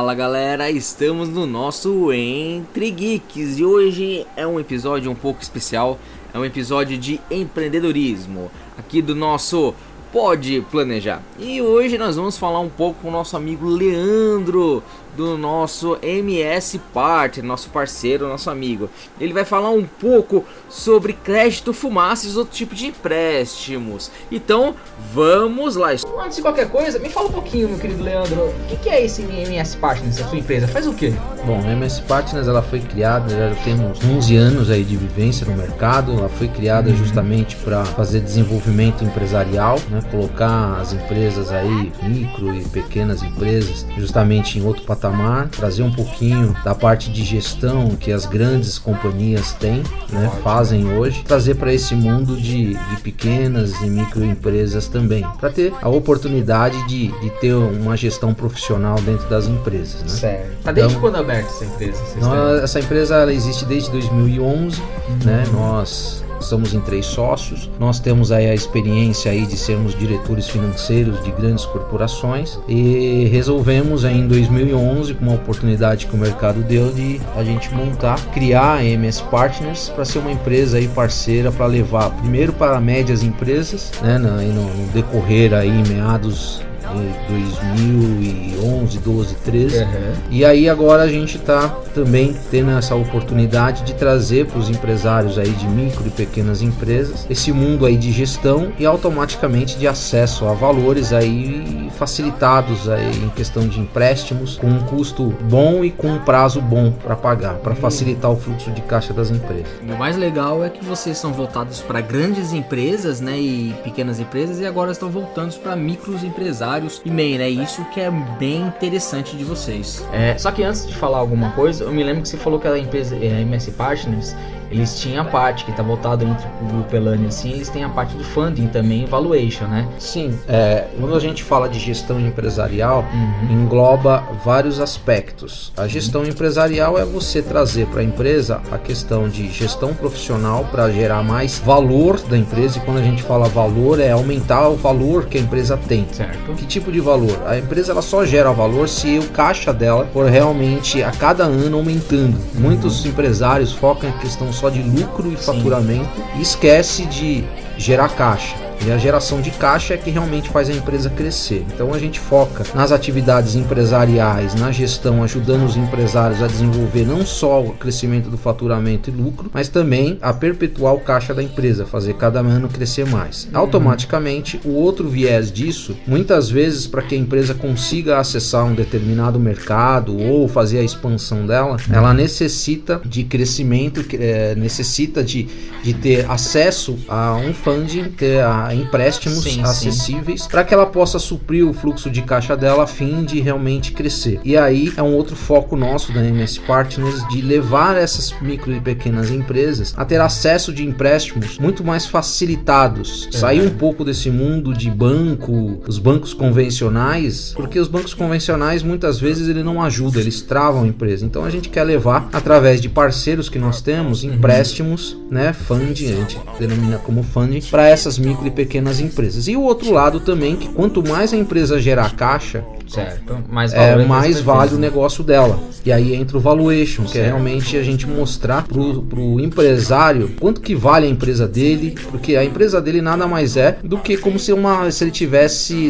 Fala galera, estamos no nosso Entre Geeks e hoje é um episódio um pouco especial, é um episódio de empreendedorismo aqui do nosso Pode Planejar. E hoje nós vamos falar um pouco com o nosso amigo Leandro do nosso MS Partner, nosso parceiro, nosso amigo. Ele vai falar um pouco sobre crédito fumaça e outro tipo de empréstimos. Então, vamos lá. Antes de qualquer coisa, me fala um pouquinho, meu querido Leandro, o que, que é esse MS Partners, a sua empresa? Faz o quê? Bom, a MS Partners ela foi criada, já temos 11 anos aí de vivência no mercado. Ela foi criada justamente para fazer desenvolvimento empresarial, né? colocar as empresas aí, micro e pequenas empresas, justamente em outro patamar patamar, trazer um pouquinho da parte de gestão que as grandes companhias têm, né, fazem hoje, trazer para esse mundo de, de pequenas e microempresas também, para ter a oportunidade de, de ter uma gestão profissional dentro das empresas. Né? Certo. Tá desde então, quando aberta essa empresa? Nós, essa empresa ela existe desde 2011, uhum. né? Nós somos em três sócios. Nós temos aí a experiência aí de sermos diretores financeiros de grandes corporações e resolvemos aí em 2011 com uma oportunidade que o mercado deu de a gente montar, criar a MS Partners para ser uma empresa aí parceira para levar primeiro para médias empresas, né, no, no decorrer aí meados 2011, 12, 13. Uhum. E aí agora a gente está também tendo essa oportunidade de trazer para os empresários aí de micro e pequenas empresas esse mundo aí de gestão e automaticamente de acesso a valores aí facilitados aí em questão de empréstimos com um custo bom e com um prazo bom para pagar, para facilitar o fluxo de caixa das empresas. E o mais legal é que vocês são voltados para grandes empresas, né, e pequenas empresas e agora estão voltando para micros empresários usuários e mail, é isso que é bem interessante de vocês. É, só que antes de falar alguma coisa, eu me lembro que você falou que a empresa, a MS Partners, eles tinham a parte que está voltado entre o grupo Elane assim, eles têm a parte de funding também, valuation, né? Sim, é, quando a gente fala de gestão empresarial, uhum. engloba vários aspectos. A gestão empresarial é você trazer para a empresa a questão de gestão profissional para gerar mais valor da empresa, e quando a gente fala valor, é aumentar o valor que a empresa tem. Certo. Que tipo de valor? A empresa ela só gera valor se o caixa dela for realmente a cada ano aumentando. Uhum. Muitos empresários focam em questão só de lucro e faturamento e esquece de gerar caixa. E a geração de caixa é que realmente faz a empresa crescer. Então a gente foca nas atividades empresariais, na gestão, ajudando os empresários a desenvolver não só o crescimento do faturamento e lucro, mas também a perpetuar o caixa da empresa, fazer cada ano crescer mais. Uhum. Automaticamente, o outro viés disso, muitas vezes para que a empresa consiga acessar um determinado mercado ou fazer a expansão dela, ela necessita de crescimento, é, necessita de, de ter acesso a um funding, ter a empréstimos sim, acessíveis para que ela possa suprir o fluxo de caixa dela a fim de realmente crescer. E aí é um outro foco nosso da MS Partners de levar essas micro e pequenas empresas a ter acesso de empréstimos muito mais facilitados, é. sair um pouco desse mundo de banco, os bancos convencionais, porque os bancos convencionais muitas vezes ele não ajuda, eles travam a empresa. Então a gente quer levar através de parceiros que nós temos uhum. empréstimos, né, funding, a gente denomina como funding para essas micro e pequenas empresas. E o outro lado também, que quanto mais a empresa gerar caixa, certo, mais, é, mais vale o negócio dela. E aí entra o valuation, que é é realmente a gente mostrar pro, pro empresário quanto que vale a empresa dele, porque a empresa dele nada mais é do que como se, uma, se ele tivesse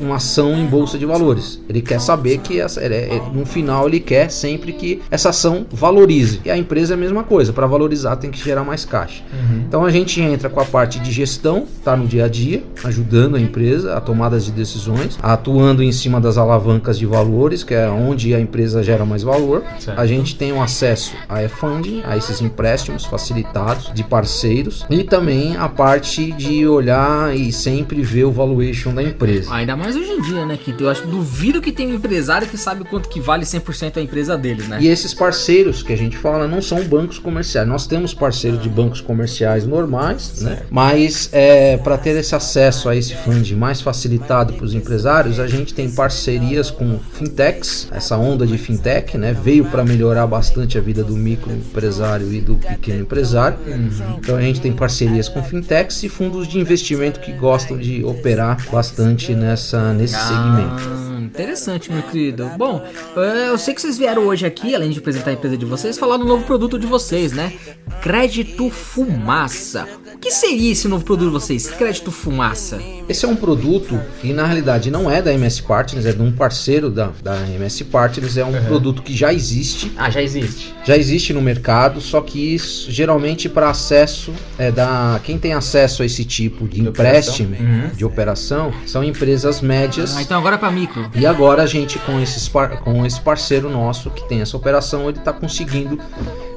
uma ação em bolsa de valores. Ele quer saber que essa, é, no final ele quer sempre que essa ação valorize. E a empresa é a mesma coisa, para valorizar tem que gerar mais caixa. Uhum. Então a gente entra com a parte de gestão, tá no dia a dia, ajudando a empresa a tomadas de decisões, atuando em cima das alavancas de valores, que é onde a empresa gera mais valor. Certo. A gente tem o um acesso a funding, a esses empréstimos facilitados de parceiros e também a parte de olhar e sempre ver o valuation da empresa. Ainda mais hoje em dia, né, que eu acho duvido que tem um empresário que sabe quanto que vale 100% a empresa deles, né? E esses parceiros que a gente fala não são bancos comerciais. Nós temos parceiros de bancos comerciais normais, né? Mas é, para ter esse acesso a esse fundo mais facilitado para os empresários, a gente tem parcerias com fintechs, essa onda de fintech, né? Veio para melhorar bastante a vida do microempresário e do pequeno empresário. Uhum. Então a gente tem parcerias com fintechs e fundos de investimento que gostam de operar bastante nessa nesse segmento. Interessante, meu querido. Bom, eh, eu sei que vocês vieram hoje aqui, além de apresentar a empresa de vocês, falar do novo produto de vocês, né? Crédito Fumaça. O que seria esse novo produto de vocês? Crédito Fumaça. Esse é um produto que na realidade não é da MS Partners, é de um parceiro da, da MS Partners, é um uhum. produto que já existe. Ah, já existe. Já existe no mercado, só que isso, geralmente para acesso é da quem tem acesso a esse tipo de, de empréstimo, operação. Uhum. de operação, são empresas médias. Ah, então agora é para micro. E agora a gente com, esses com esse parceiro nosso que tem essa operação, ele está conseguindo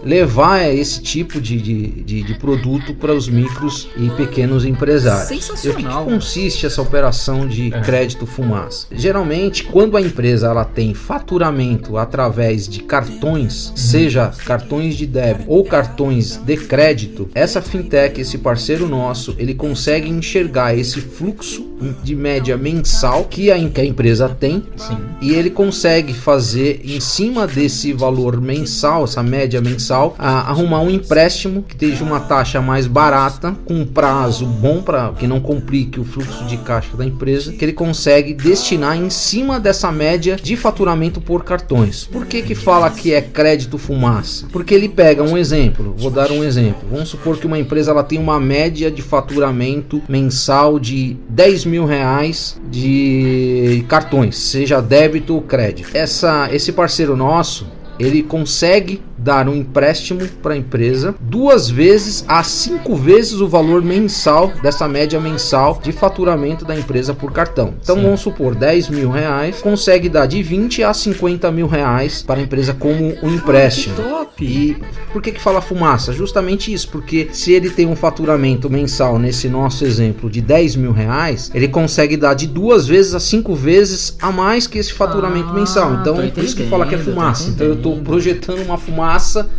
levar esse tipo de, de, de, de produto para os micros e pequenos empresários. Sensacional. E o que, que consiste essa operação de é. crédito fumaça? Geralmente, quando a empresa ela tem faturamento através de cartões, uhum. seja cartões de débito ou cartões de crédito, essa fintech, esse parceiro nosso, ele consegue enxergar esse fluxo de média mensal que a, que a empresa tem Sim. e ele consegue fazer em cima desse valor mensal, essa média mensal, a, arrumar um empréstimo que esteja uma taxa mais barata, com um prazo bom para que não complique o fluxo de caixa da empresa, que ele consegue destinar em cima dessa média de faturamento por cartões. Por que que fala que é crédito fumaça? Porque ele pega um exemplo, vou dar um exemplo. Vamos supor que uma empresa ela tem uma média de faturamento mensal de 10 mil reais de cartões, seja débito ou crédito. Essa, esse parceiro nosso, ele consegue dar um empréstimo para a empresa duas vezes a cinco vezes o valor mensal dessa média mensal de faturamento da empresa por cartão. Então Sim. vamos supor 10 mil reais, consegue dar de 20 a 50 mil reais para a empresa como um empréstimo. Ah, top. E por que que fala fumaça? Justamente isso, porque se ele tem um faturamento mensal nesse nosso exemplo de 10 mil reais, ele consegue dar de duas vezes a cinco vezes a mais que esse faturamento ah, mensal. Então é por isso que fala que é fumaça. Então eu estou projetando uma fumaça massa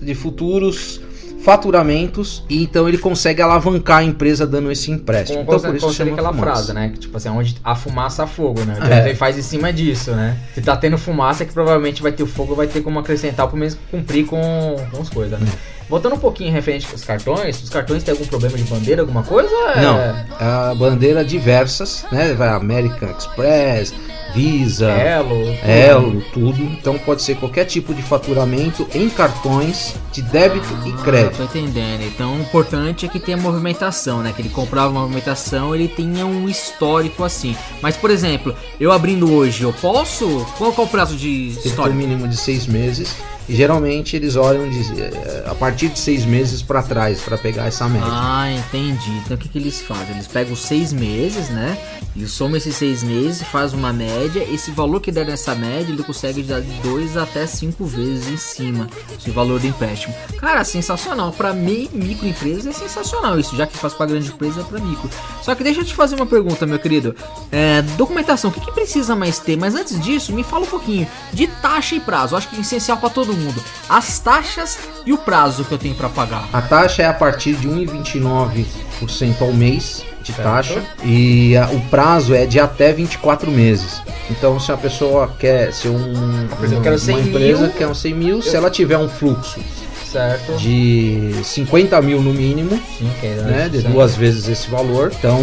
de futuros faturamentos e então ele consegue alavancar a empresa dando esse empréstimo. Como então, por isso chama aquela fumaça. frase, né? Que tipo assim, onde a fumaça fogo, né? Então, é. Ele faz em cima disso, né? Se tá tendo fumaça, é que provavelmente vai ter o fogo, vai ter como acrescentar, pelo menos cumprir com, com as coisas, né? Voltando um pouquinho referente aos cartões, os cartões têm algum problema de bandeira, alguma coisa? É... Não, a bandeira diversas, né? Vai American Express, Visa, Elo, Elo, tudo. Então pode ser qualquer tipo de faturamento em cartões de débito ah, e crédito. Tô entendendo. Então o importante é que tenha movimentação, né? Que ele comprava uma movimentação, ele tinha um histórico assim. Mas por exemplo, eu abrindo hoje, eu posso? Qual é o prazo de histórico? Tem um mínimo de seis meses. E geralmente eles olham de, eh, a partir de seis meses para trás para pegar essa média. Ah, entendi. Então o que, que eles fazem? Eles pegam seis meses, né? E somam esses seis meses, faz uma média. Esse valor que der nessa média, ele consegue dar de dois até cinco vezes em cima esse valor do empréstimo. Cara, sensacional. Para mim, microempresa é sensacional isso, já que faz para grande empresa, é para micro. Só que deixa eu te fazer uma pergunta, meu querido. É, documentação, o que, que precisa mais ter? Mas antes disso, me fala um pouquinho de taxa e prazo. Eu acho que é essencial para todo mundo mundo. As taxas e o prazo que eu tenho para pagar. A taxa é a partir de 1,29% ao mês de certo. taxa e a, o prazo é de até 24 meses. Então, se a pessoa quer ser um, um uma empresa mil, quer um 100 mil, eu... se ela tiver um fluxo certo. de 50 mil no mínimo, Sim, né, de duas vezes esse valor. Então,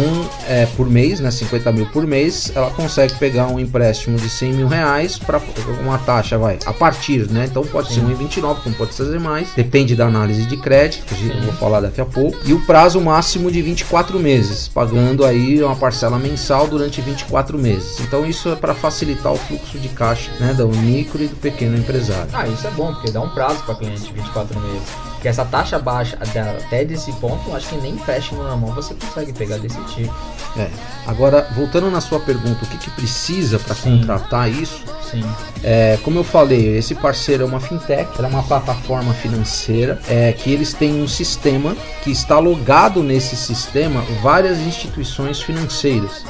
é, por mês, né, 50 mil por mês, ela consegue pegar um empréstimo de 100 mil reais para uma taxa, vai, a partir, né? Então pode Sim. ser 1,29, como pode ser mais, depende da análise de crédito, que eu vou falar daqui a pouco. E o prazo máximo de 24 meses, pagando aí uma parcela mensal durante 24 meses. Então isso é para facilitar o fluxo de caixa, né, do micro e do pequeno empresário. Ah, isso é bom, porque dá um prazo para cliente, 24 meses. Porque essa taxa baixa até desse ponto, acho que nem empréstimo na mão você consegue pegar desse tipo. É. Agora, voltando na sua pergunta, o que, que precisa para contratar isso? Sim. É, como eu falei, esse parceiro é uma fintech, é uma plataforma financeira, é que eles têm um sistema que está logado nesse sistema várias instituições financeiras.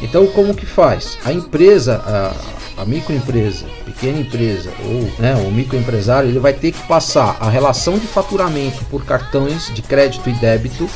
Então, como que faz? A empresa, a, a microempresa, pequena empresa ou né, o microempresário, ele vai ter que passar a relação de faturamento por cartões de crédito e débito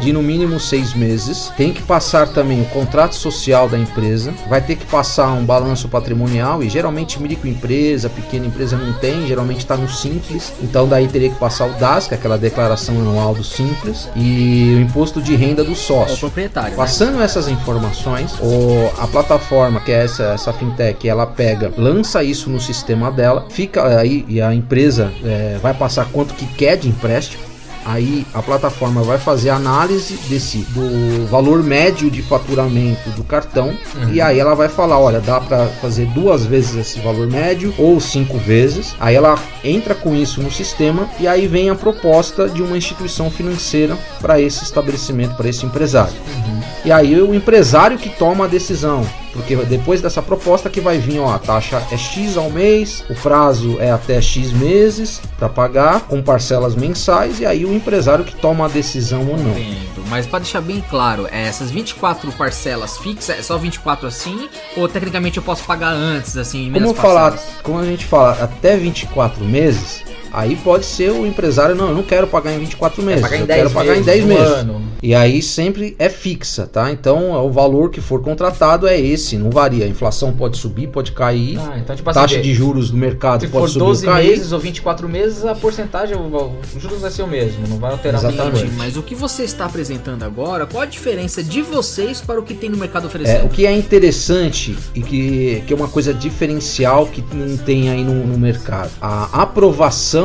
de no mínimo seis meses. Tem que passar também o contrato social da empresa. Vai ter que passar um balanço patrimonial e geralmente microempresa, pequena empresa não tem, geralmente está no simples. Então daí teria que passar o DAS, que é aquela declaração anual do simples, e o imposto de renda do sócio. O proprietário. Né? Passando né? essas informações, o, a plataforma que é essa, essa fintech, ela pega, lança isso no sistema dela, fica aí e a empresa é, vai passar quanto que quer de empréstimo Aí a plataforma vai fazer a análise desse do valor médio de faturamento do cartão uhum. e aí ela vai falar, olha, dá para fazer duas vezes esse valor médio ou cinco vezes. Aí ela entra com isso no sistema e aí vem a proposta de uma instituição financeira para esse estabelecimento, para esse empresário. Uhum. E aí o empresário que toma a decisão porque depois dessa proposta que vai vir, ó, a taxa é X ao mês, o prazo é até X meses para pagar, com parcelas mensais, e aí o empresário que toma a decisão ou não. Entendo. Mas para deixar bem claro, é, essas 24 parcelas fixas, é só 24 assim? Ou tecnicamente eu posso pagar antes, assim, como falar, Como a gente fala, até 24 meses, Aí pode ser o empresário, não, eu não quero pagar em 24 meses, eu quero pagar em 10 meses. Ano. E aí sempre é fixa, tá? Então o valor que for contratado é esse, não varia. A inflação pode subir, pode cair. Ah, então, tipo assim, taxa de juros do mercado se pode subir 12 ou cair. meses ou 24 meses, a porcentagem, o, juros vai ser o mesmo, não vai alterar Exatamente. Muito. Mas o que você está apresentando agora, qual a diferença de vocês para o que tem no mercado oferecendo? É, o que é interessante e que, que é uma coisa diferencial que não tem aí no, no mercado. A aprovação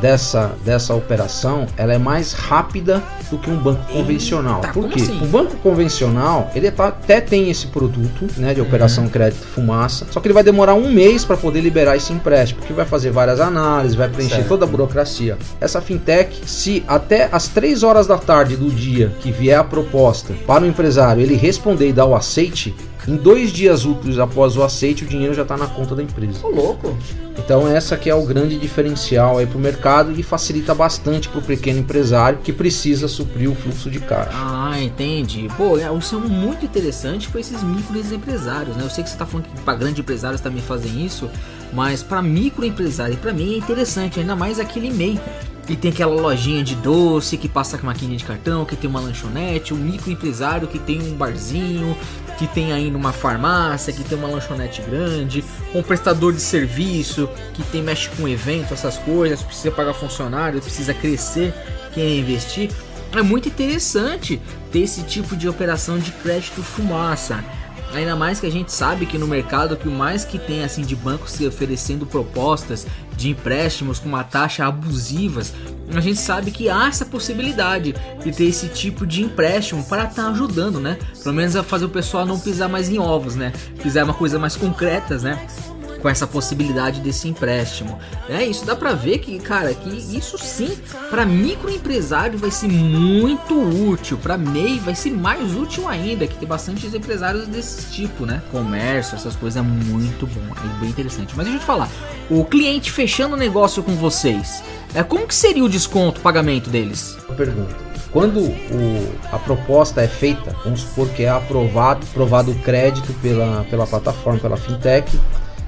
dessa, dessa operação ela é mais rápida do que um banco convencional. Eita, Por quê? Assim? O banco convencional ele tá, até tem esse produto né, de operação uhum. crédito fumaça, só que ele vai demorar um mês para poder liberar esse empréstimo, porque vai fazer várias análises, vai preencher certo. toda a burocracia. Essa fintech, se até as 3 horas da tarde do dia que vier a proposta para o empresário ele responder e dar o aceite, em dois dias úteis após o aceite, o dinheiro já está na conta da empresa. Ô, louco! Então essa que é o grande diferencial aí para o mercado e facilita bastante para o pequeno empresário que precisa suprir o fluxo de caixa. Ah, entendi. Pô, é, isso é muito interessante para esses microempresários, né? Eu sei que você está falando que para grandes empresários também fazem isso, mas para microempresário, para mim é interessante, ainda mais aquele e-mail e tem aquela lojinha de doce que passa com maquininha de cartão, que tem uma lanchonete, o microempresário que tem um barzinho, que tem ainda uma farmácia, que tem uma lanchonete grande, um prestador de serviço que tem mexe com evento, essas coisas, precisa pagar funcionário, precisa crescer, quer investir. É muito interessante ter esse tipo de operação de crédito fumaça. Ainda mais que a gente sabe que no mercado que o mais que tem assim de bancos se oferecendo propostas de empréstimos com uma taxa abusivas, a gente sabe que há essa possibilidade de ter esse tipo de empréstimo para estar tá ajudando, né? Pelo menos a fazer o pessoal não pisar mais em ovos, né? Pisar uma coisa mais concretas, né? Com essa possibilidade desse empréstimo. É isso dá para ver que, cara, que isso sim para microempresário vai ser muito útil, para MEI vai ser mais útil ainda, que tem bastante empresários desse tipo, né? Comércio, essas coisas é muito bom, é bem interessante. Mas deixa eu te falar, o cliente fechando o negócio com vocês, é como que seria o desconto, o pagamento deles? Pergunta. Quando o, a proposta é feita, vamos supor que é aprovado, aprovado o crédito pela, pela plataforma, pela fintech,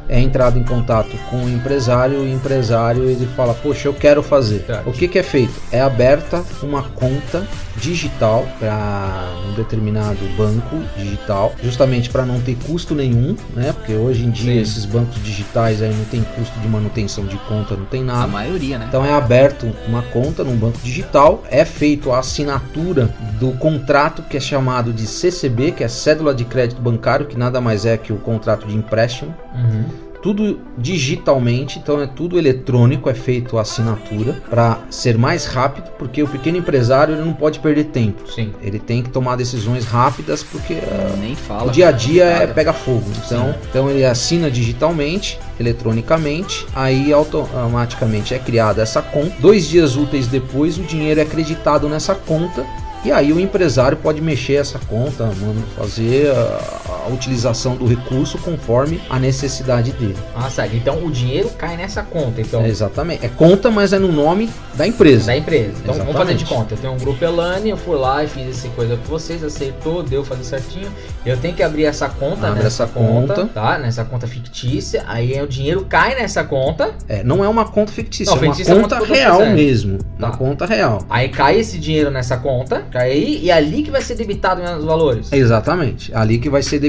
é entrado em contato com o empresário, o empresário ele fala, poxa, eu quero fazer. O que, que é feito? É aberta uma conta digital para um determinado banco digital, justamente para não ter custo nenhum, né? Porque hoje em dia Sim. esses bancos digitais aí não tem custo de manutenção de conta, não tem nada. A maioria, né? Então é aberto uma conta num banco digital, é feito a assinatura do contrato que é chamado de CCB, que é Cédula de Crédito Bancário, que nada mais é que o contrato de empréstimo. Uhum tudo digitalmente, então é tudo eletrônico, é feito a assinatura para ser mais rápido, porque o pequeno empresário ele não pode perder tempo. Sim. Ele tem que tomar decisões rápidas porque uh, fala. O dia a dia é pega fogo. Então, então ele assina digitalmente, eletronicamente, aí automaticamente é criada essa conta. Dois dias úteis depois o dinheiro é acreditado nessa conta e aí o empresário pode mexer essa conta, mano, fazer uh, a utilização do recurso conforme a necessidade dele. Ah, certo. Então o dinheiro cai nessa conta. Então, É, exatamente. É conta, mas é no nome da empresa. da empresa. Então vamos fazer de Exatamente. conta. Eu tenho um grupo Elane, eu fui lá e fiz essa coisa com vocês, aceitou, deu fazer certinho. Eu tenho que abrir essa conta Abre nessa essa conta, conta. tá? Nessa conta fictícia. Aí o dinheiro cai nessa conta. É, não é uma conta fictícia, Não, é uma fictícia é conta conta real mesmo. Uma Tá. conta real. Aí cai esse dinheiro nessa conta, cai aí, e é ali que vai ser debitado os valores. Exatamente. Ali que vai ser debitado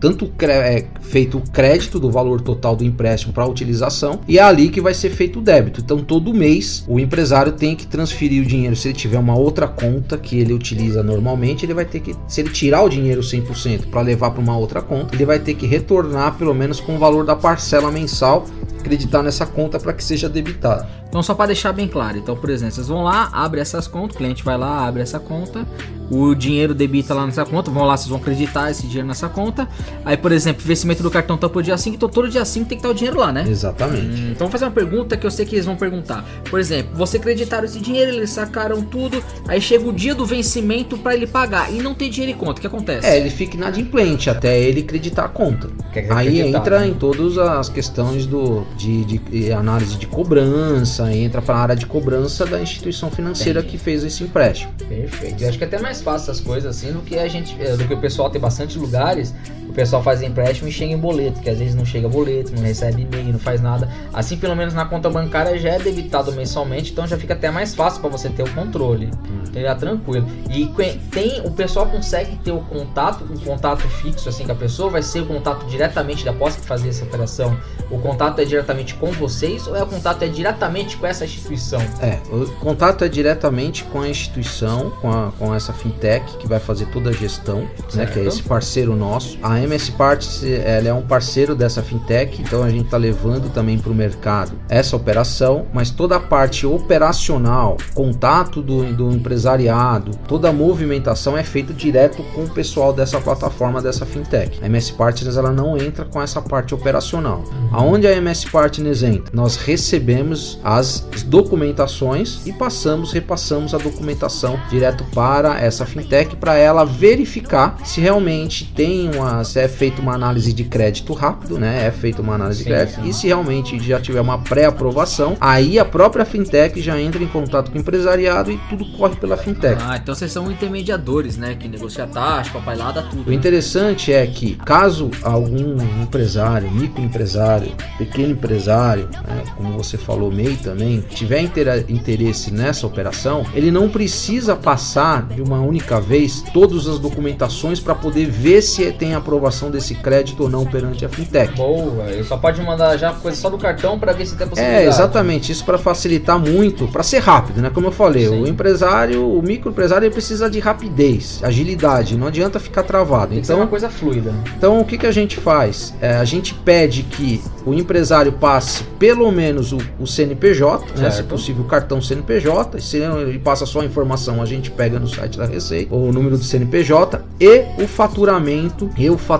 tanto o cre- é, feito o crédito do valor total do empréstimo para utilização e é ali que vai ser feito o débito. Então todo mês o empresário tem que transferir o dinheiro. Se ele tiver uma outra conta que ele utiliza normalmente, ele vai ter que, se ele tirar o dinheiro 100% para levar para uma outra conta, ele vai ter que retornar pelo menos com o valor da parcela mensal, acreditar nessa conta para que seja debitada. Então, só para deixar bem claro, então, por exemplo, vocês vão lá, abre essas contas, o cliente vai lá, abre essa conta, o dinheiro debita lá nessa conta, vão lá, vocês vão acreditar esse dinheiro nessa conta. Aí, por exemplo, vencimento do cartão tá por dia 5, então todo dia 5 tem que estar o dinheiro lá, né? Exatamente. Hum, Então vou fazer uma pergunta que eu sei que eles vão perguntar. Por exemplo, você acreditaram esse dinheiro, eles sacaram tudo, aí chega o dia do vencimento para ele pagar e não tem dinheiro em conta. O que acontece? É, ele fica inadimplente até ele acreditar a conta. Quer Aí entra né? em todas as questões do, de, de análise de cobrança, entra para a área de cobrança da instituição financeira que fez esse empréstimo. Perfeito. Eu acho que é até mais fácil essas coisas assim do que a gente, eh, do que o pessoal tem bastante lugares. O pessoal faz empréstimo e chega em boleto, que às vezes não chega boleto, não recebe e-mail, não faz nada. Assim, pelo menos na conta bancária já é debitado mensalmente, então já fica até mais fácil para você ter o controle. Então já tranquilo. E tem, o pessoal consegue ter o contato, o contato fixo assim com a pessoa, vai ser o contato diretamente da posse que fazer essa operação. O contato é diretamente com vocês ou é o contato é diretamente com essa instituição? É, o contato é diretamente com a instituição, com, a- com essa fintech que vai fazer toda a gestão, né, que é esse parceiro nosso. A MS Parts ela é um parceiro dessa fintech, então a gente está levando também para o mercado essa operação, mas toda a parte operacional, contato do, do empresariado, toda a movimentação é feita direto com o pessoal dessa plataforma dessa fintech. A MS Partners ela não entra com essa parte operacional. Aonde a MS Partners entra? Nós recebemos as documentações e passamos, repassamos a documentação direto para essa fintech para ela verificar se realmente tem uma, se é feita uma análise de crédito rápido, né? É feita uma análise Sim, de crédito e se realmente já tiver uma pré-aprovação, aí a própria fintech já entra em contato com o empresariado e tudo corre pela fintech. Ah, então vocês são intermediadores, né? Que negocia taxa, papai lá, dá tudo. O interessante é que, caso algum empresário, microempresário, pequeno empresário, né, como você falou, MEI também, tiver interesse nessa operação, ele não precisa passar de uma única vez todas as documentações para poder ver se tem aprovação desse crédito ou não perante a fintech. Boa, eu só pode mandar já coisa só do cartão para ver se tem possibilidade. É, exatamente, isso para facilitar muito, para ser rápido, né? Como eu falei, Sim. o empresário, o microempresário, ele precisa de rapidez, agilidade, não adianta ficar travado. Tem Então, uma coisa fluida. Então o que, que a gente faz? É, a gente pede que o empresário passe pelo menos o, o CNPJ, né, se possível o cartão CNPJ, se ele passa só a informação, a gente pega no site da Receita, o número do CNPJ e o faturamento e o faturamento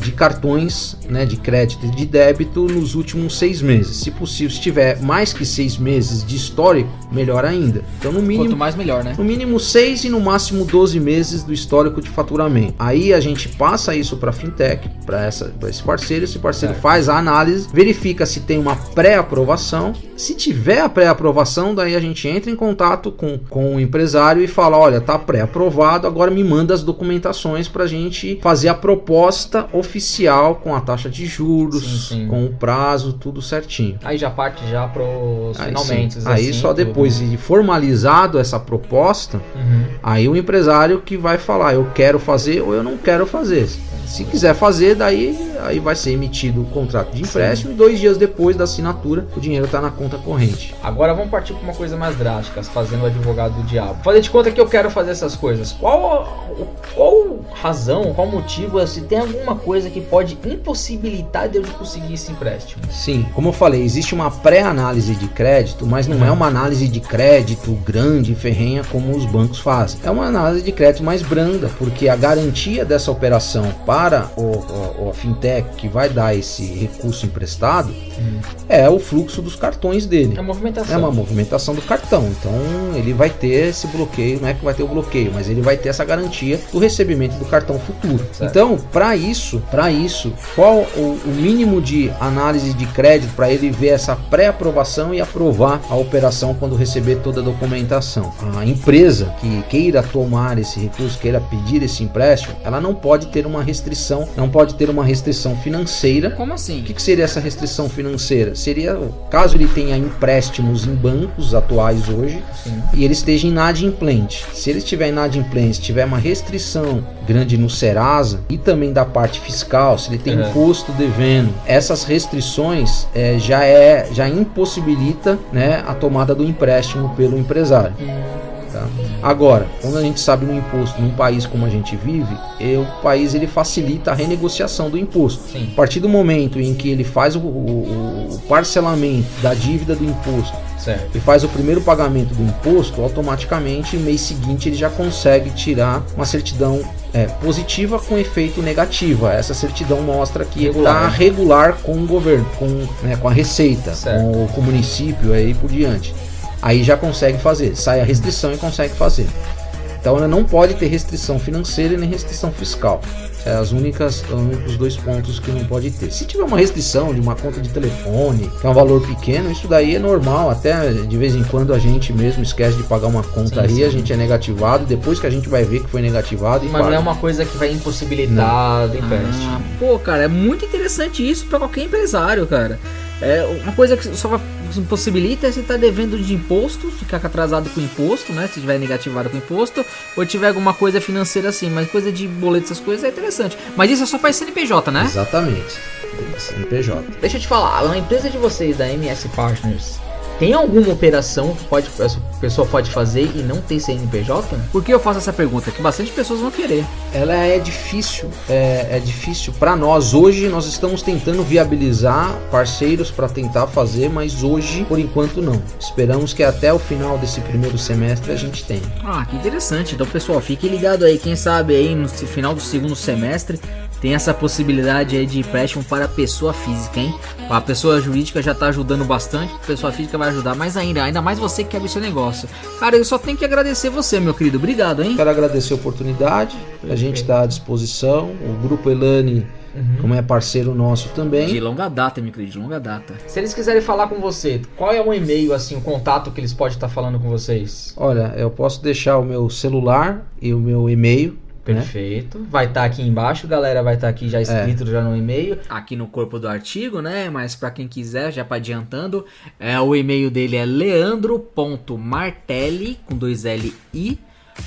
de cartões né, de crédito e de débito nos últimos seis meses. Se possível, se tiver mais que seis meses de histórico, melhor ainda. Então no mínimo Quanto mais melhor, né? no mínimo 6 e no máximo 12 meses do histórico de faturamento. Aí a gente passa isso para fintech, para esse parceiro, esse parceiro Certo. faz a análise, verifica se tem uma pré-aprovação. Se tiver a pré-aprovação, daí a gente entra em contato com, com o empresário e fala: olha, tá pré-aprovado, agora me manda as documentações para a gente fazer a proposta oficial com a taxa de juros, Sim, sim. com o prazo, tudo certinho. Aí já parte já pros Aí, finalmente. sim. Aí só depois de formalizado essa proposta, Uhum. Aí o empresário que vai falar, eu quero fazer ou eu não quero fazer. Se quiser fazer, daí aí vai ser emitido o contrato de empréstimo e dois dias depois da assinatura o dinheiro está na conta corrente. Agora vamos partir para uma coisa mais drástica, fazendo o advogado do diabo. Fazer de conta que eu quero fazer essas coisas. Qual, qual razão, qual motivo, se tem alguma coisa que pode impossibilitar de eu conseguir esse empréstimo? Sim, como eu falei, existe uma pré-análise de crédito, mas não é uma análise de crédito grande e ferrenha como os bancos fazem. É uma análise de crédito mais branda, porque a garantia dessa operação para o, o, a fintech que vai dar esse recurso emprestado é o fluxo dos cartões dele. É uma movimentação. É uma movimentação do cartão. Então ele vai ter esse bloqueio, não é que vai ter o bloqueio, mas ele vai ter essa garantia do recebimento do cartão futuro. Certo. Então, para isso, para isso, qual o, o mínimo de análise de crédito para ele ver essa pré-aprovação e aprovar a operação quando receber toda a documentação? A empresa que queira tomar esse recurso, queira pedir esse empréstimo, ela não pode ter uma restrição, não pode ter uma restrição financeira Como assim? o que, que seria essa restrição financeira? Seria caso ele tenha empréstimos em bancos atuais hoje Sim. e ele esteja inadimplente. Se ele estiver inadimplente, se tiver uma restrição grande no Serasa e também da parte fiscal, se ele tem Uhum. imposto devendo, essas restrições eh, já é já impossibilita né, a tomada do empréstimo pelo empresário. Tá? Agora, quando a gente sabe no imposto, num país como a gente vive, eh, o país ele facilita a renegociação do imposto. Sim. A partir do momento em que ele faz o, o- o parcelamento da dívida do imposto Certo. e faz o primeiro pagamento do imposto, automaticamente no mês seguinte ele já consegue tirar uma certidão é, positiva com efeito negativo. Essa certidão mostra que está Regular. regular com o governo, com, né, com a receita, com, o- com o município aí por diante. Aí já consegue fazer, sai a restrição e consegue fazer. Então ela não pode ter restrição financeira e nem restrição fiscal. É as únicas, os únicos dois pontos que não pode ter. Se tiver uma restrição de uma conta de telefone, que é um valor pequeno, isso daí é normal. Até de vez em quando a gente mesmo esquece de pagar uma conta Sim, aí, sim. a gente é negativado. Depois que a gente vai ver que foi negativado, Mas não é uma coisa que vai impossibilitar do empréstimo. Ah, pô, cara, é muito interessante isso pra qualquer empresário, cara. É uma coisa que só vai- possibilita é se tá devendo de imposto, ficar atrasado com imposto, né? Se tiver negativado com imposto, ou tiver alguma coisa financeira assim, mas coisa de boleto, essas coisas é interessante. Mas isso é só pra CNPJ, né? Exatamente. CNPJ. Deixa eu te falar, a empresa de vocês, da MS Partners, tem alguma operação que pode, essa pessoa pode fazer e não ter CNPJ? Por que eu faço essa pergunta? Que bastante pessoas vão querer. ela é difícil, é, é difícil para nós. Hoje nós estamos tentando viabilizar parceiros para tentar fazer, mas hoje, por enquanto, não. Esperamos que até o final desse primeiro semestre a gente tenha. Ah, que interessante. Então, pessoal, fique ligado aí. Quem sabe aí no final do segundo semestre tem essa possibilidade aí de empréstimo para pessoa física, hein? A pessoa jurídica já tá ajudando bastante, a pessoa física vai ajudar mais ainda. Ainda mais você que quer abrir seu negócio. Cara, eu só tenho que agradecer você, meu querido. Obrigado, hein? Quero agradecer a oportunidade, a gente está à disposição. O Grupo Elane, como é parceiro nosso De também, longa data, meu querido, de longa data. Se eles quiserem falar com você, qual é o e-mail, assim, o contato que eles podem estar falando com vocês? olha, eu posso deixar o meu celular e o meu e-mail. Né? Perfeito. Vai estar aqui embaixo, galera. Vai estar aqui já escrito já no e-mail. Aqui no corpo do artigo, né? Mas para quem quiser, já para adiantando, é, o e-mail dele é leandro.martelli, com dois L I,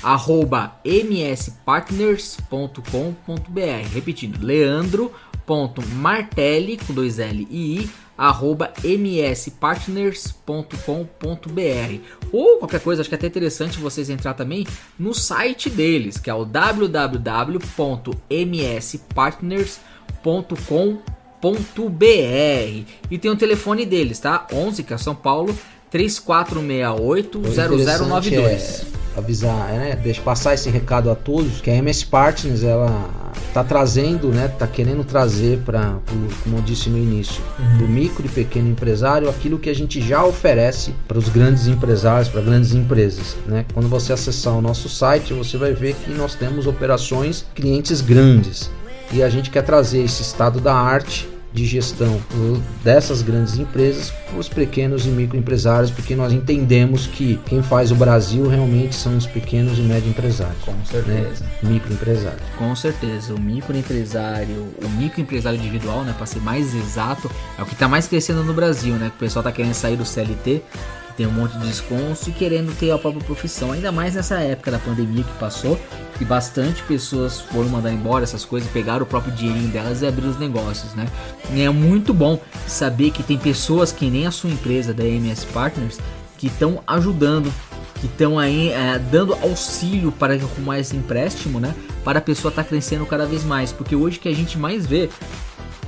arroba mspartners.com.br. Repetindo, leandro.martelli, com dois L e I, arroba mspartners.com.br. Ou qualquer coisa, acho que é até interessante vocês entrar também no site deles, que é o www.mspartners.com.br. E tem o telefone deles, tá? 11, que é São Paulo, 3468 O interessante 0092. é avisar, né? Deixa passar esse recado a todos que a MS Partners ela tá trazendo, né? Tá querendo trazer para, como eu disse no início, do micro e pequeno empresário aquilo que a gente já oferece para os grandes empresários, para grandes empresas, né? Quando você acessar o nosso site, você vai ver que nós temos operações clientes grandes e a gente quer trazer esse estado da arte de gestão dessas grandes empresas para os pequenos e microempresários, porque nós entendemos que quem faz o Brasil realmente são os pequenos e médios empresários, Com certeza. microempresários. Com certeza, o microempresário, o microempresário individual, né, para ser mais exato, é o que tá mais crescendo no Brasil, né? Que o pessoal tá querendo sair do CLT, tem um monte de desconto e querendo ter a própria profissão, ainda mais nessa época da pandemia que passou, que bastante pessoas foram mandar embora essas coisas, pegaram o próprio dinheirinho delas e abriram os negócios, né? E é muito bom saber que tem pessoas que nem a sua empresa da MS Partners que estão ajudando que estão aí é, dando auxílio para arrumar esse empréstimo, né? Para a pessoa estar crescendo cada vez mais. Porque hoje que a gente mais vê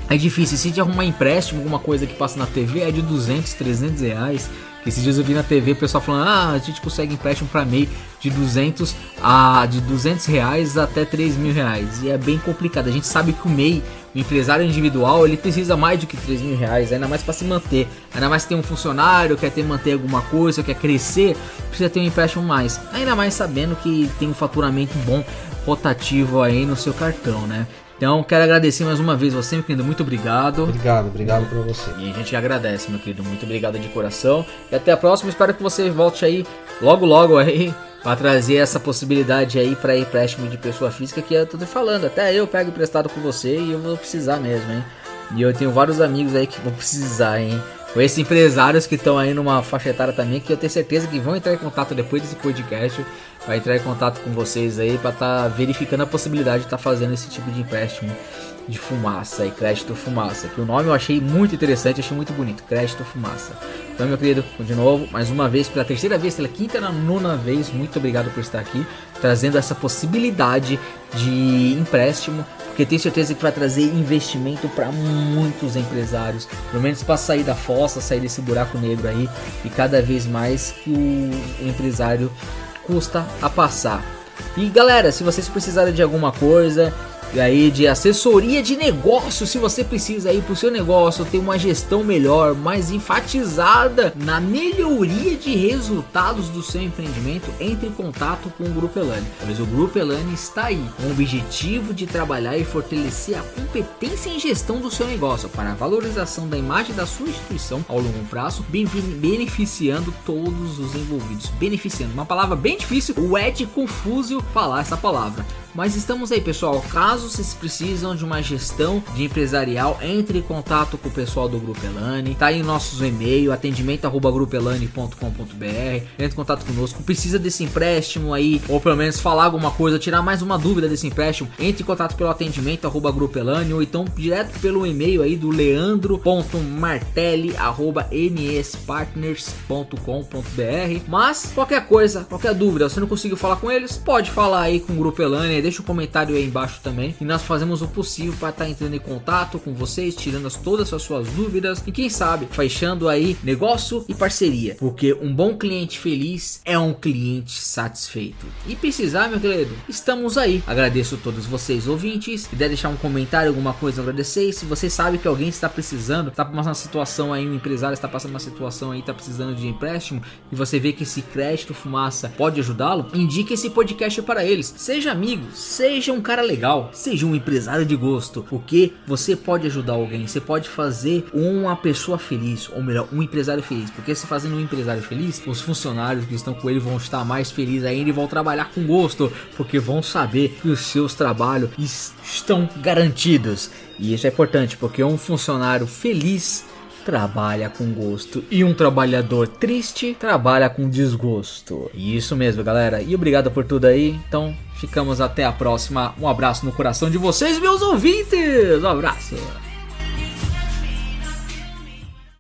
é difícil. Se de arrumar empréstimo, alguma coisa que passa na TV é de 200, 300 reais. Esses dias eu vi na TV o pessoal falando: ah, a gente consegue empréstimo para MEI de 200 a de 200 reais até 3 mil reais. E é bem complicado. A gente sabe que o MEI, o empresário individual, ele precisa mais do que 3 mil reais, ainda mais para se manter. Ainda mais que tem um funcionário, quer ter manter alguma coisa, quer crescer, precisa ter um empréstimo mais. Ainda mais sabendo que tem um faturamento bom rotativo aí no seu cartão, né? Então, quero agradecer mais uma vez você, meu querido. Muito obrigado. Obrigado, obrigado pra você. E a gente agradece, meu querido. Muito obrigado de coração. E até a próxima. Espero que você volte aí logo, logo aí. Pra trazer essa possibilidade aí para empréstimo de pessoa física que eu tô te falando. Até eu pego emprestado com você e eu vou precisar mesmo, hein? E eu tenho vários amigos aí que vão precisar, hein? Com esses empresários que estão aí numa faixa etária também, que eu tenho certeza que vão entrar em contato depois desse podcast vai entrar em contato com vocês aí para estar tá verificando a possibilidade de estar tá fazendo esse tipo de empréstimo de fumaça e crédito fumaça. Que o nome eu achei muito interessante, achei muito bonito, crédito fumaça. Então, meu querido, de novo, mais uma vez, pela terceira vez, pela quinta na nona vez, muito obrigado por estar aqui, trazendo essa possibilidade de empréstimo, porque tenho certeza que vai trazer investimento para muitos empresários, pelo menos para sair da fossa, sair desse buraco negro aí, e cada vez mais que o empresário custa a passar. E galera, se vocês precisarem de alguma coisa, aí de assessoria de negócio, se você precisa aí para o seu negócio ter uma gestão melhor, mais enfatizada na melhoria de resultados do seu empreendimento, entre em contato com o Grupo Elane. Pois o Grupo Elane está aí com o objetivo de trabalhar e fortalecer a competência em gestão do seu negócio para a valorização da imagem da sua instituição ao longo prazo, beneficiando todos os envolvidos. Beneficiando, uma palavra bem difícil, o de confuso falar essa palavra. Mas estamos aí, pessoal. Caso vocês precisam de uma gestão de empresarial, entre em contato com o pessoal do Grupo Elane. Tá aí nossos e-mail, atendimento@grupelane.com.br. Entre em contato conosco. Precisa desse empréstimo aí, ou pelo menos falar alguma coisa, tirar mais uma dúvida desse empréstimo, entre em contato pelo atendimento@grupelane ou então direto pelo e-mail aí do leandro.martelli@nspartners.com.br. Mas qualquer coisa, qualquer dúvida, você não conseguiu falar com eles, pode falar aí com o Grupo Elane deixa um comentário aí embaixo também. E nós fazemos o possível para estar tá entrando em contato com vocês, tirando todas as suas dúvidas e quem sabe fechando aí negócio e parceria. Porque um bom cliente feliz é um cliente satisfeito. E precisar, meu querido, estamos aí. Agradeço a todos vocês ouvintes. Se der deixar um comentário, alguma coisa, agradecer. E se você sabe que alguém está precisando, está passando uma situação aí, um empresário está passando uma situação aí, está precisando de empréstimo e você vê que esse crédito fumaça pode ajudá-lo, indique esse podcast para eles. Seja amigo, seja um cara legal, seja um empresário de gosto, porque você pode ajudar alguém, você pode fazer uma pessoa feliz, ou melhor, um empresário feliz, porque se fazendo um empresário feliz, os funcionários que estão com ele vão estar mais felizes ainda e vão trabalhar com gosto, porque vão saber que os seus trabalhos estão garantidos. E isso é importante, porque um funcionário feliz trabalha com gosto e um trabalhador triste trabalha com desgosto. Isso mesmo, galera. E obrigado por tudo aí. Então, ficamos até a próxima. Um abraço no coração de vocês, meus ouvintes. Um abraço.